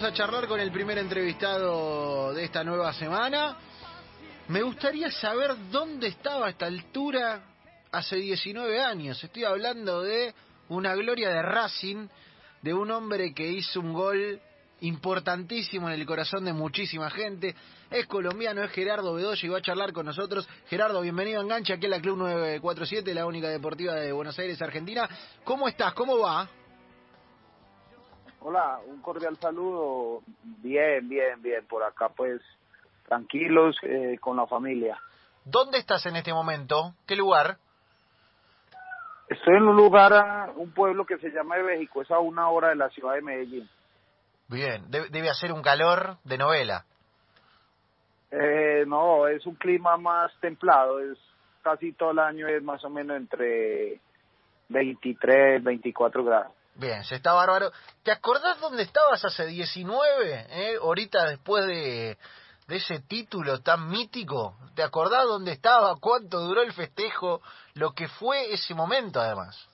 vamos a charlar con el primer entrevistado de esta nueva semana. Me gustaría saber dónde estaba a esta altura hace 19 años. Estoy hablando de una gloria de Racing, de un hombre que hizo un gol importantísimo en el corazón de muchísima gente. Es colombiano, es Gerardo Bedoya y va a charlar con nosotros. Gerardo, bienvenido a Enganche aquí en la Club 947, la única deportiva de Buenos Aires, Argentina. ¿Cómo estás? ¿Cómo va? Hola, un cordial saludo. Bien, bien, bien. Por acá, pues, tranquilos eh, con la familia. ¿Dónde estás en este momento? ¿Qué lugar? Estoy en un lugar, un pueblo que se llama México, es a una hora de la ciudad de Medellín. Bien, debe, hacer un calor de novela. Eh, no, es un clima más templado, es casi todo el año es más o menos entre 23, 24 grados. Bien, se está bárbaro. ¿Te acordás dónde estabas hace 19? Eh? Ahorita después de, de ese título tan mítico. ¿Te acordás dónde estaba? ¿Cuánto duró el festejo? Lo que fue ese momento además.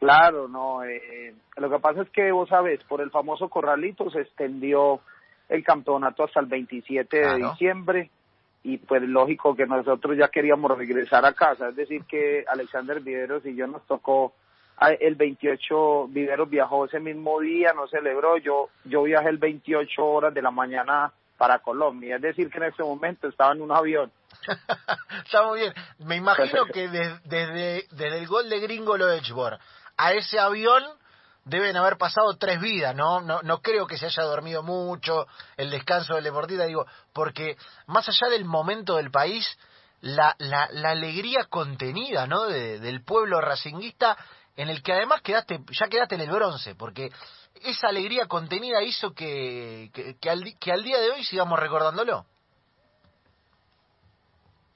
Claro, no. Eh, lo que pasa es que vos sabés, por el famoso corralito se extendió el campeonato hasta el 27 de diciembre y pues lógico que nosotros ya queríamos regresar a casa. Es decir, que Alexander Videros y yo nos tocó el 28 Viveros viajó ese mismo día, no celebró, yo, yo viajé el 28 horas de la mañana para Colombia, es decir que en ese momento estaba en un avión. Está muy bien, me imagino que desde, desde, el gol de Gringo lo de Edgeborg a ese avión deben haber pasado tres vidas, ¿no? ¿no? No creo que se haya dormido mucho, el descanso del deportista, digo, porque más allá del momento del país, la, la, la alegría contenida, ¿no? del pueblo racinguista en el que además quedaste, ya quedaste en el bronce, porque esa alegría contenida hizo que, que, al, que al día de hoy sigamos recordándolo.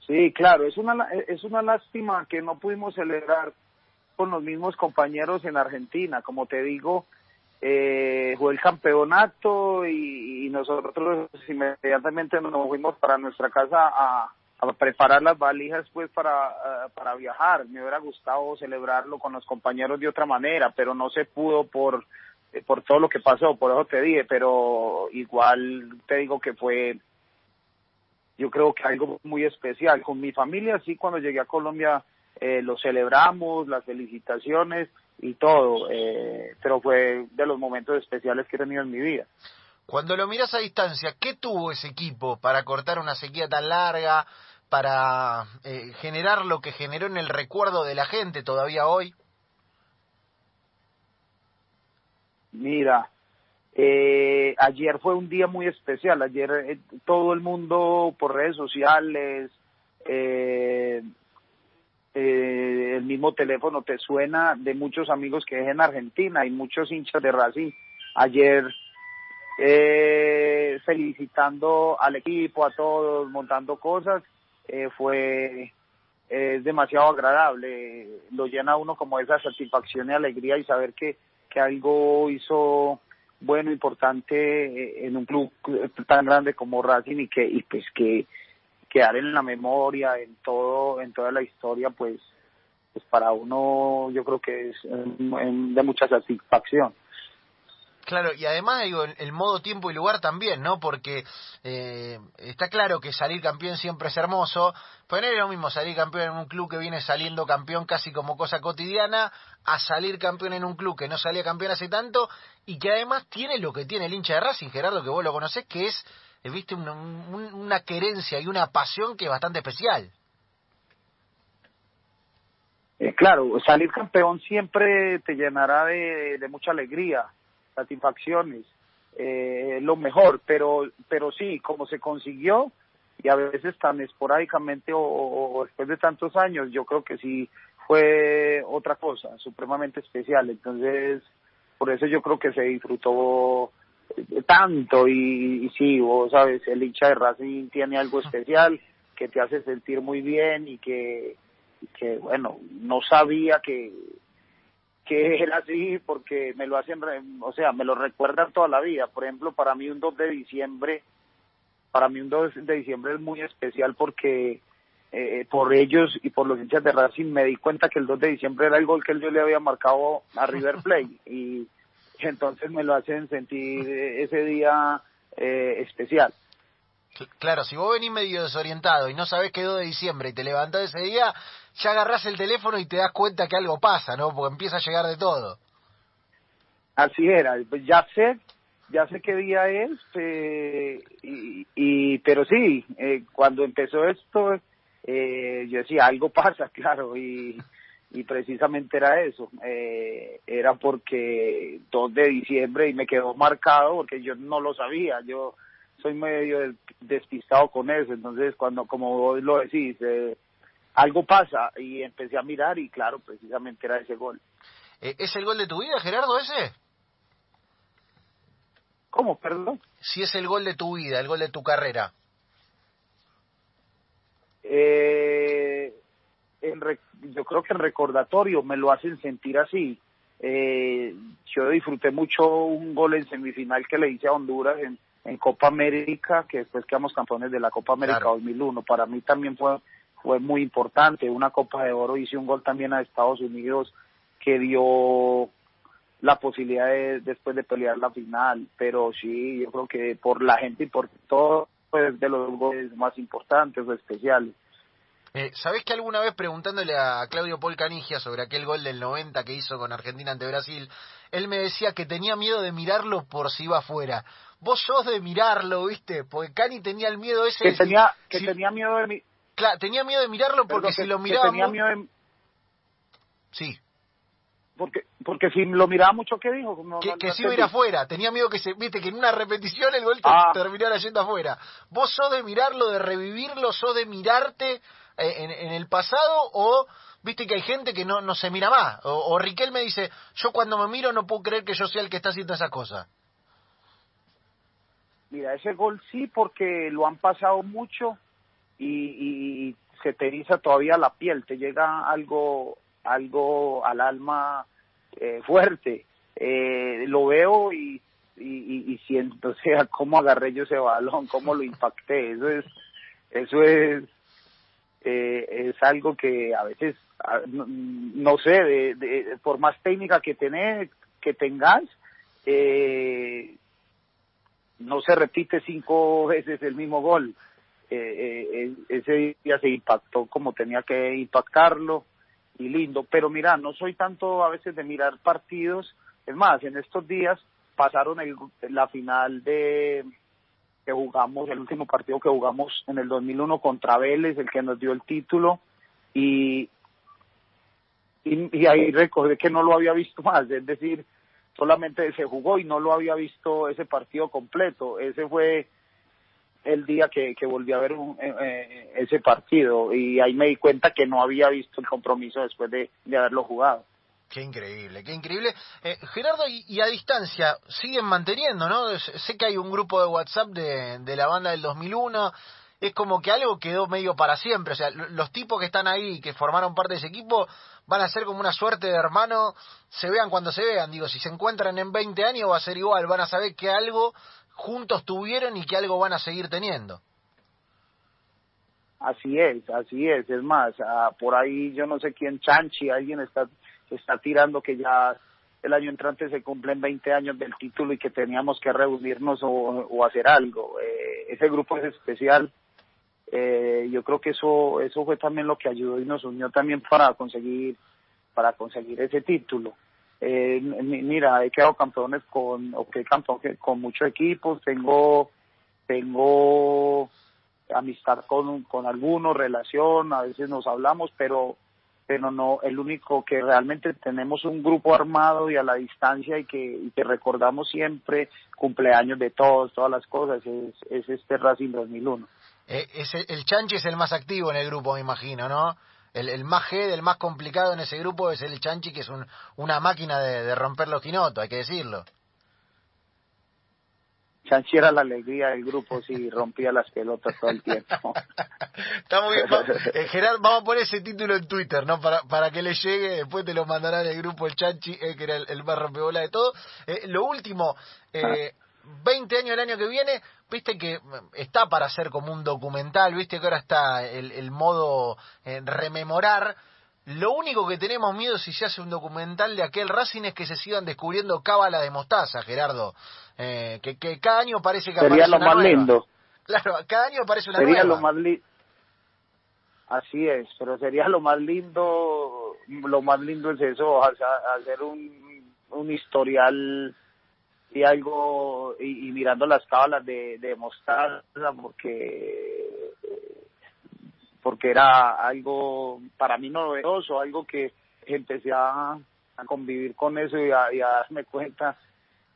Sí, claro, es una, es una lástima que no pudimos celebrar con los mismos compañeros en Argentina. Como te digo, eh, fue el campeonato y, y, nosotros inmediatamente nos fuimos para nuestra casa a, a preparar las valijas pues para, eh, para viajar. Me hubiera gustado celebrarlo con los compañeros de otra manera, pero no se pudo por, eh, por todo lo que pasó, por eso te dije, pero igual te digo que fue, yo creo que algo muy especial. Con mi familia, sí, cuando llegué a Colombia eh, lo celebramos, las felicitaciones y todo, eh, pero fue de los momentos especiales que he tenido en mi vida. Cuando lo miras a distancia, ¿qué tuvo ese equipo para cortar una sequía tan larga, para eh, generar lo que generó en el recuerdo de la gente todavía hoy? Mira, eh, ayer fue un día muy especial. Ayer eh, todo el mundo por redes sociales, eh, eh, el mismo teléfono te suena de muchos amigos que es en Argentina y muchos hinchas de Racing. Ayer felicitando al equipo, a todos, montando cosas eh, fue es demasiado agradable, lo llena uno como esa satisfacción y alegría y saber que, que algo hizo bueno, importante eh, en un club tan grande como Racing y que y pues que quedar en la memoria, en todo, en toda la historia, pues, pues para uno yo creo que es de mucha satisfacción. Claro, y además digo, el modo tiempo y lugar también, ¿no? Porque eh, está claro que salir campeón siempre es hermoso, pero no es lo mismo salir campeón en un club que viene saliendo campeón casi como cosa cotidiana, a salir campeón en un club que no salía campeón hace tanto y que además tiene lo que tiene el hincha de Racing, Gerardo, que vos lo conocés, que es, eh, viste, una, una querencia y una pasión que es bastante especial. Eh, claro, salir campeón siempre te llenará de mucha alegría satisfacciones, eh, lo mejor, pero, pero sí, como se consiguió, y a veces tan esporádicamente o, después de tantos años, yo creo que sí fue otra cosa, supremamente especial. Entonces, por eso yo creo que se disfrutó tanto y, y sí, vos sabes, el hincha de Racing tiene algo especial que te hace sentir muy bien y que, y que bueno, no sabía que, que era así porque me lo hacen, o sea, me lo recuerdan toda la vida. Por ejemplo, para mí un 2 de diciembre, para mí un 2 de diciembre es muy especial porque eh, por ellos y por los hinchas de Racing me di cuenta que el 2 de diciembre era el gol que yo le había marcado a River Plate y entonces me lo hacen sentir ese día eh, especial. Claro, si vos venís medio desorientado y no sabés qué 2 de diciembre y te levantás ese día, ya agarrás el teléfono y te das cuenta que algo pasa, ¿no? Porque empieza a llegar de todo. Así era, ya sé, ya sé qué día es, eh, y, y, pero sí, eh, cuando empezó esto, eh, yo decía, algo pasa, claro, y, y precisamente era eso, eh, era porque 2 de diciembre y me quedó marcado porque yo no lo sabía, yo soy medio despistado con eso, entonces cuando, como vos lo decís, eh, algo pasa y empecé a mirar y claro, precisamente era ese gol. Eh, ¿Es el gol de tu vida, Gerardo, ese? ¿Cómo, perdón? Si es el gol de tu vida, el gol de tu carrera. Eh, en yo creo que en recordatorio me lo hacen sentir así. Eh, yo disfruté mucho un gol en semifinal que le hice a Honduras en, en Copa América, que después quedamos campeones de la Copa América 2001. Para mí también fue, fue muy importante. Una Copa de Oro, hice un gol también a Estados Unidos que dio la posibilidad de después de pelear la final. Pero sí, yo creo que por la gente y por todo, pues de los goles más importantes o especiales. Eh, ¿Sabés que alguna vez preguntándole a Claudio Paul Canigia sobre aquel gol del 90 que hizo con Argentina ante Brasil, él me decía que tenía miedo de mirarlo por si iba afuera. Vos sos de mirarlo, ¿viste? Porque Cani tenía el miedo ese... Que, tenía, que tenía miedo de... Mi... Claro, tenía miedo de mirarlo porque si lo miraba... tenía miedo de... Sí. Porque, porque si lo miraba mucho, ¿qué dijo? que, que si iba a ir afuera. Tenía miedo que se... Viste, que en una repetición el gol ah. terminara yendo afuera. ¿Vos sos de mirarlo, de revivirlo? ¿Sos de mirarte eh, en, el pasado o viste que hay gente que no, no se mira más. O, o Riquel me dice, yo cuando me miro no puedo creer que yo sea el que está haciendo esa cosa. Mira, ese gol sí porque lo han pasado mucho y, se te eriza todavía la piel, te llega algo, algo al alma eh, fuerte. Eh, lo veo y, y, y, siento, o sea, cómo agarré yo ese balón, cómo lo impacté. Eso es, eso es eh, es algo que a veces, no, sé, de, por más técnica que, tenés, que tengas, eh, no se repite cinco veces el mismo gol. Eh, eh, ese día se impactó como tenía que impactarlo y lindo. Pero mira, no soy tanto a veces de mirar partidos. Es más, en estos días pasaron el, la final de, que jugamos, el último partido que jugamos en el 2001 contra Vélez, el que nos dio el título, y, y, ahí recordé que no lo había visto más, es decir, solamente se jugó y no lo había visto ese partido completo. Ese fue el día que, que volví a ver eh, eh, ese partido y ahí me di cuenta que no había visto el compromiso después de haberlo jugado. Qué increíble, qué increíble. Eh, Gerardo, y, a distancia, siguen manteniendo, ¿no? Sé que hay un grupo de WhatsApp de, de la banda del 2001, es como que algo quedó medio para siempre, o sea, los tipos que están ahí que formaron parte de ese equipo van a ser como una suerte de hermano, se vean cuando se vean, digo, si se encuentran en 20 años va a ser igual, van a saber que algo juntos tuvieron y que algo van a seguir teniendo. Así es, así es, es más, ah, por ahí yo no sé quién, Chanchi, alguien está está tirando que ya el año entrante se cumplen 20 años del título y que teníamos que reunirnos o, hacer algo. Eh, ese grupo es especial. Eh, yo creo que eso eso fue también lo que ayudó y nos unió también para conseguir para conseguir ese título. Eh, mira, he quedado campeones con, okay, campeón, con muchos equipos, tengo tengo amistad con, con algunos, relación, a veces nos hablamos, pero pero no el único que realmente tenemos un grupo armado y a la distancia y que, que recordamos siempre cumpleaños de todos, todas las cosas, es, es este Racing 2001. Eh, es el, Chanchi es el más activo en el grupo, me imagino, ¿no? El, el más G, el más complicado en ese grupo es el Chanchi, que es un, una máquina de, de romper los quinotos, hay que decirlo. Chanchi era la alegría del grupo si rompía las pelotas todo el tiempo. Está muy bien. Eh, Gerard, vamos a poner ese título en Twitter, ¿no? Para, para que le llegue, después te lo mandarán el grupo el Chanchi, eh, que era el, más rompebola de todo. Eh, lo último, eh, 20 años el año que viene, viste que está para hacer como un documental, viste que ahora está el, el modo rememorar Lo único que tenemos miedo si se hace un documental de aquel Racing es que se sigan descubriendo cábalas de mostaza, Gerardo. Eh, que, que cada año parece que Sería aparece lo una más nueva. lindo. Claro, cada año aparece una Sería nueva. lo más lindo. Así es, pero sería lo más lindo, lo más lindo es eso, ha- ha- hacer un, un historial y algo, y, mirando las cábalas de, de mostaza, porque porque era algo para mí novedoso, algo que empecé a, convivir con eso y a, darme cuenta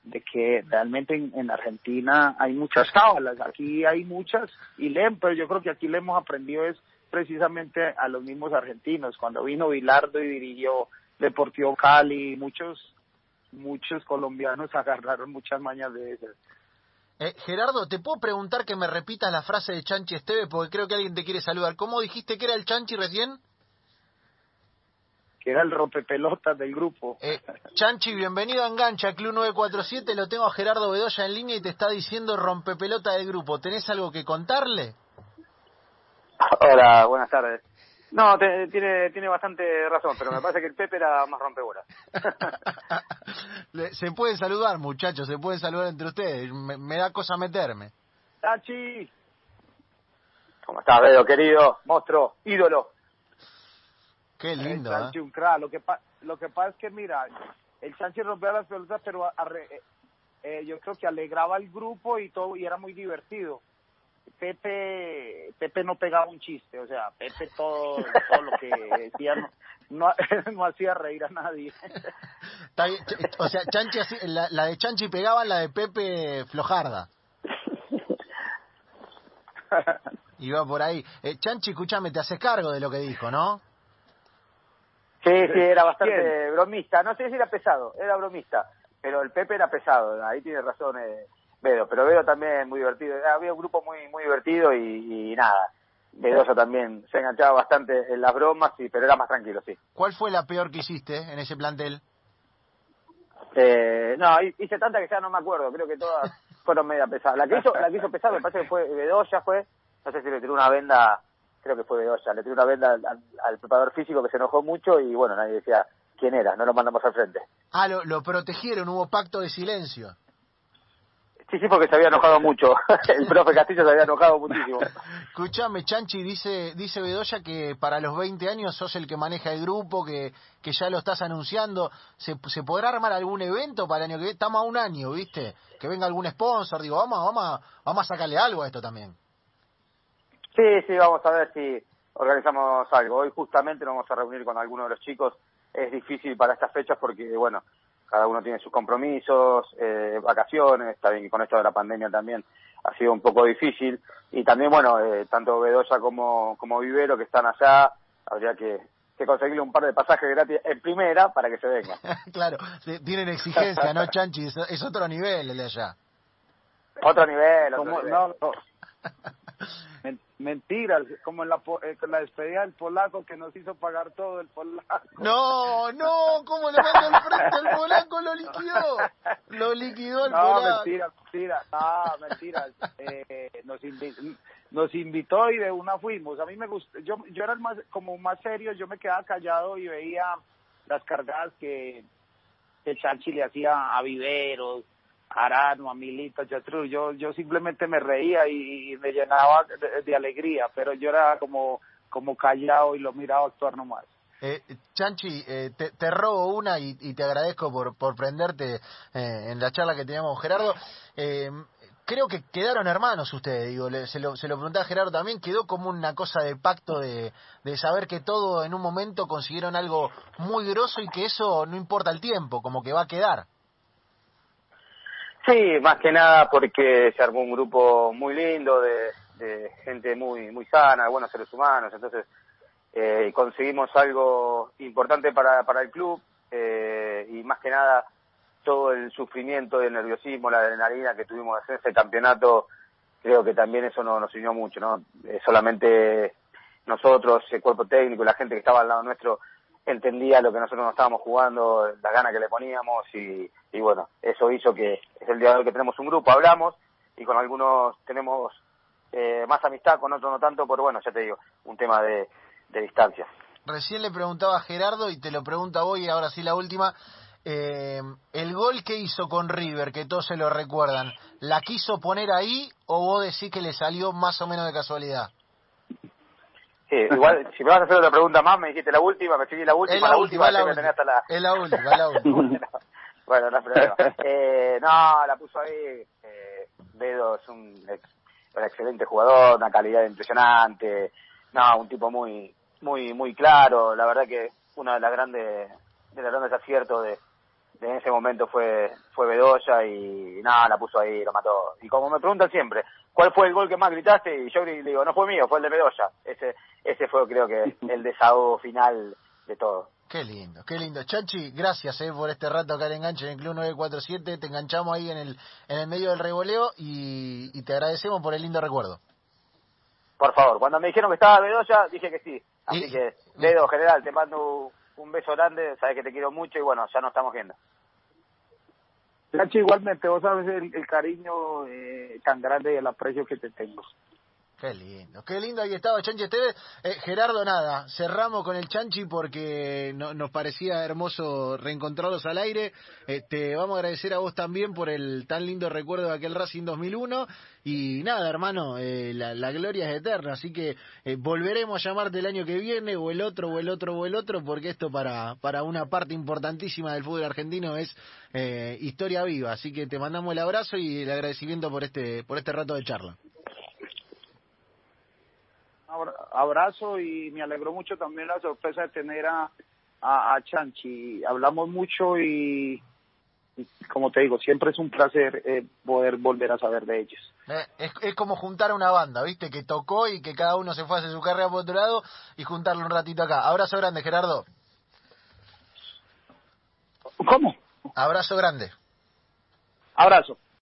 de que realmente en, en Argentina hay muchas cábalas, aquí hay muchas y leen, pero yo creo que aquí le hemos aprendido es precisamente a los mismos argentinos. Cuando vino Bilardo y dirigió Deportivo Cali, muchos muchos colombianos agarraron muchas mañas de esas. Eh, Gerardo, ¿te puedo preguntar que me repitas la frase de Chanchi Esteve? Porque creo que alguien te quiere saludar. ¿Cómo dijiste que era el Chanchi recién? que era el rompepelotas del grupo. Eh, Chanchi, bienvenido a Engancha, Club 947. Lo tengo a Gerardo Bedoya en línea y te está diciendo rompepelota del grupo. ¿Tenés algo que contarle? Hola, buenas tardes. No, te- tiene tiene bastante razón, pero me parece que el Pepe era más rompebolas. Se pueden saludar, muchachos, se pueden saludar entre ustedes. Me, me da cosa meterme. Tachi, ¿Cómo estás, Bedo, querido? Monstruo, ídolo. Qué lindo, el ¿eh? Sanchi un crack. Lo que, pa- lo que pasa es que, mira, el Sanchi rompía las pelotas, pero arre- eh, eh, yo creo que alegraba al grupo y todo, y era muy divertido. Pepe Pepe no pegaba un chiste, o sea, Pepe todo, todo lo que decía no, no, no hacía reír a nadie. Está bien, ch- O sea, Chanchi, la, la de Chanchi pegaba, la de Pepe flojarda. Iba por ahí. Eh, Chanchi, escúchame, te haces cargo de lo que dijo, ¿no? Sí, sí, era bastante ¿Quién? bromista. No sé si era pesado, era bromista. Pero el Pepe era pesado, ahí tiene razón eh, Bedo. Pero Bedo también muy divertido. Había un grupo muy muy divertido y, y nada. Bedoso también se enganchaba bastante en las bromas, y, pero era más tranquilo, sí. ¿Cuál fue la peor que hiciste en ese plantel? Eh, no, hi- hice tanta que ya no me acuerdo, creo que todas fueron media pesadas. La que hizo, la que hizo pesada me parece que fue Bedoya, fue, no sé si le tiró una venda, creo que fue Bedoya, le tiró una venda al, al- al preparador físico que se enojó mucho y bueno, nadie decía quién era, no lo mandamos al frente. Ah, lo, lo protegieron, hubo pacto de silencio. Sí, sí, porque se había enojado mucho, el profe Castillo se había enojado muchísimo. Escuchame, Chanchi, dice, dice Bedoya que para los 20 años sos el que maneja el grupo, que, que ya lo estás anunciando. ¿Se, ¿Se podrá armar algún evento para el año que viene? Estamos a un año, ¿viste? Que venga algún sponsor, digo, vamos, vamos, a- vamos a sacarle algo a esto también. Sí, sí, vamos a ver si organizamos algo. Hoy justamente nos vamos a reunir con algunos de los chicos. Es difícil para estas fechas porque, bueno, cada uno tiene sus compromisos, eh, vacaciones, está bien que con esto de la pandemia también ha sido un poco difícil. Y también, bueno, eh, tanto Bedoya como, como Vivero que están allá, habría que, que conseguirle un par de pasajes gratis en primera para que se vengan. claro, tienen exigencia, ¿no, Chanchi? Es, es otro nivel el de allá. Otro nivel, otro Como, nivel. no, no. Men- Mentiras, como en la, po- eh, la despedida del polaco que nos hizo pagar todo el polaco. No, no, ¿cómo le mando el frente al polaco? Lo liquidó. Lo liquidó el No, polaco. mentira, mentira, no, mentira. Eh, nos, invi- nos invitó y de una fuimos. A mí me gustó, yo, yo era el más, como más serio, yo me quedaba callado y veía las cargadas que, que Chanchi le hacía a Viveros, Arano, a Milito. Yo, yo simplemente me reía y, me llenaba de, alegría, pero yo era como, como callado y lo miraba actuar nomás. Eh, Chanchi, eh, te, robo una y, te agradezco por, por prenderte eh, en la charla que teníamos Gerardo. Eh, creo que quedaron hermanos ustedes, digo, le- se, lo, se lo pregunté a Gerardo también, quedó como una cosa de pacto de, de saber que todo en un momento consiguieron algo muy grosso y que eso no importa el tiempo, como que va a quedar. Sí, más que nada porque se armó un grupo muy lindo de, de gente muy muy sana, de buenos seres humanos, entonces eh, conseguimos algo importante para, para el club eh, y más que nada todo el sufrimiento, el nerviosismo, la adrenalina que tuvimos en ese campeonato, creo que también eso no, nos unió mucho, ¿no? Eh, solamente nosotros, el cuerpo técnico la gente que estaba al lado nuestro entendía lo que nosotros nos estábamos jugando, la gana que le poníamos y, bueno, eso hizo que es el día de hoy que tenemos un grupo, hablamos y con algunos tenemos eh, más amistad, con otros no tanto, pero bueno, ya te digo, un tema de, de distancia. recién le preguntaba Gerardo y te lo pregunto a vos y ahora sí la última. Eh, el gol que hizo con River, que todos se lo recuerdan, ¿la quiso poner ahí o vos decís que le salió más o menos de casualidad? Sí, igual, si me vas a hacer otra pregunta más, me dijiste la última, me seguí la última, la, última, la última, hasta la... Es la última, la última. bueno, no problema. Eh, no, la puso ahí, eh, Bedo es un, un excelente jugador, una calidad impresionante, no, un tipo muy, muy, muy claro, la verdad que una de las grandes, de los grandes aciertos de, de en ese momento fue, fue Bedoya y nada, la puso ahí, lo mató. Y como me preguntan siempre, ¿cuál fue el gol que más gritaste? Y yo le digo, no fue mío, fue el de Bedoya. Ese, ese fue creo que el desahogo final de todo. Qué lindo, qué lindo. Chachi, gracias eh, por este rato acá en Enganche en el Club 947. Te enganchamos ahí en el, en el medio del revoleo y, y te agradecemos por el lindo recuerdo. Por favor, cuando me dijeron que estaba Bedoya, dije que sí. Así que, Dedo, general, te mando un beso grande, sabes que te quiero mucho y bueno, ya nos estamos viendo. Chachi, igualmente, vos sabes el, el cariño eh, tan grande y el aprecio que te tengo. Qué lindo, qué lindo ahí estaba Chanchi Esteves. Eh, Gerardo, nada, cerramos con el Chanchi porque no, nos parecía hermoso reencontrarlos al aire. Eh, te vamos a agradecer a vos también por el tan lindo recuerdo de aquel Racing 2001. Y nada, hermano, eh, la, gloria es eterna, así que eh, volveremos a llamarte el año que viene, o el otro, o el otro, o el otro, porque esto para, para una parte importantísima del fútbol argentino es historia viva. Así que te mandamos el abrazo y el agradecimiento por este, por este rato de charla abrazo y me alegró mucho también la sorpresa de tener a, a, a Chanchi. Hablamos mucho y, y, como te digo, siempre es un placer eh, poder volver a saber de ellos. Eh, es, es, como juntar una banda, ¿viste? Que tocó y que cada uno se fue a hacer su carrera por otro lado y juntarlo un ratito acá. Abrazo grande, Gerardo. ¿Cómo? Abrazo grande. Abrazo.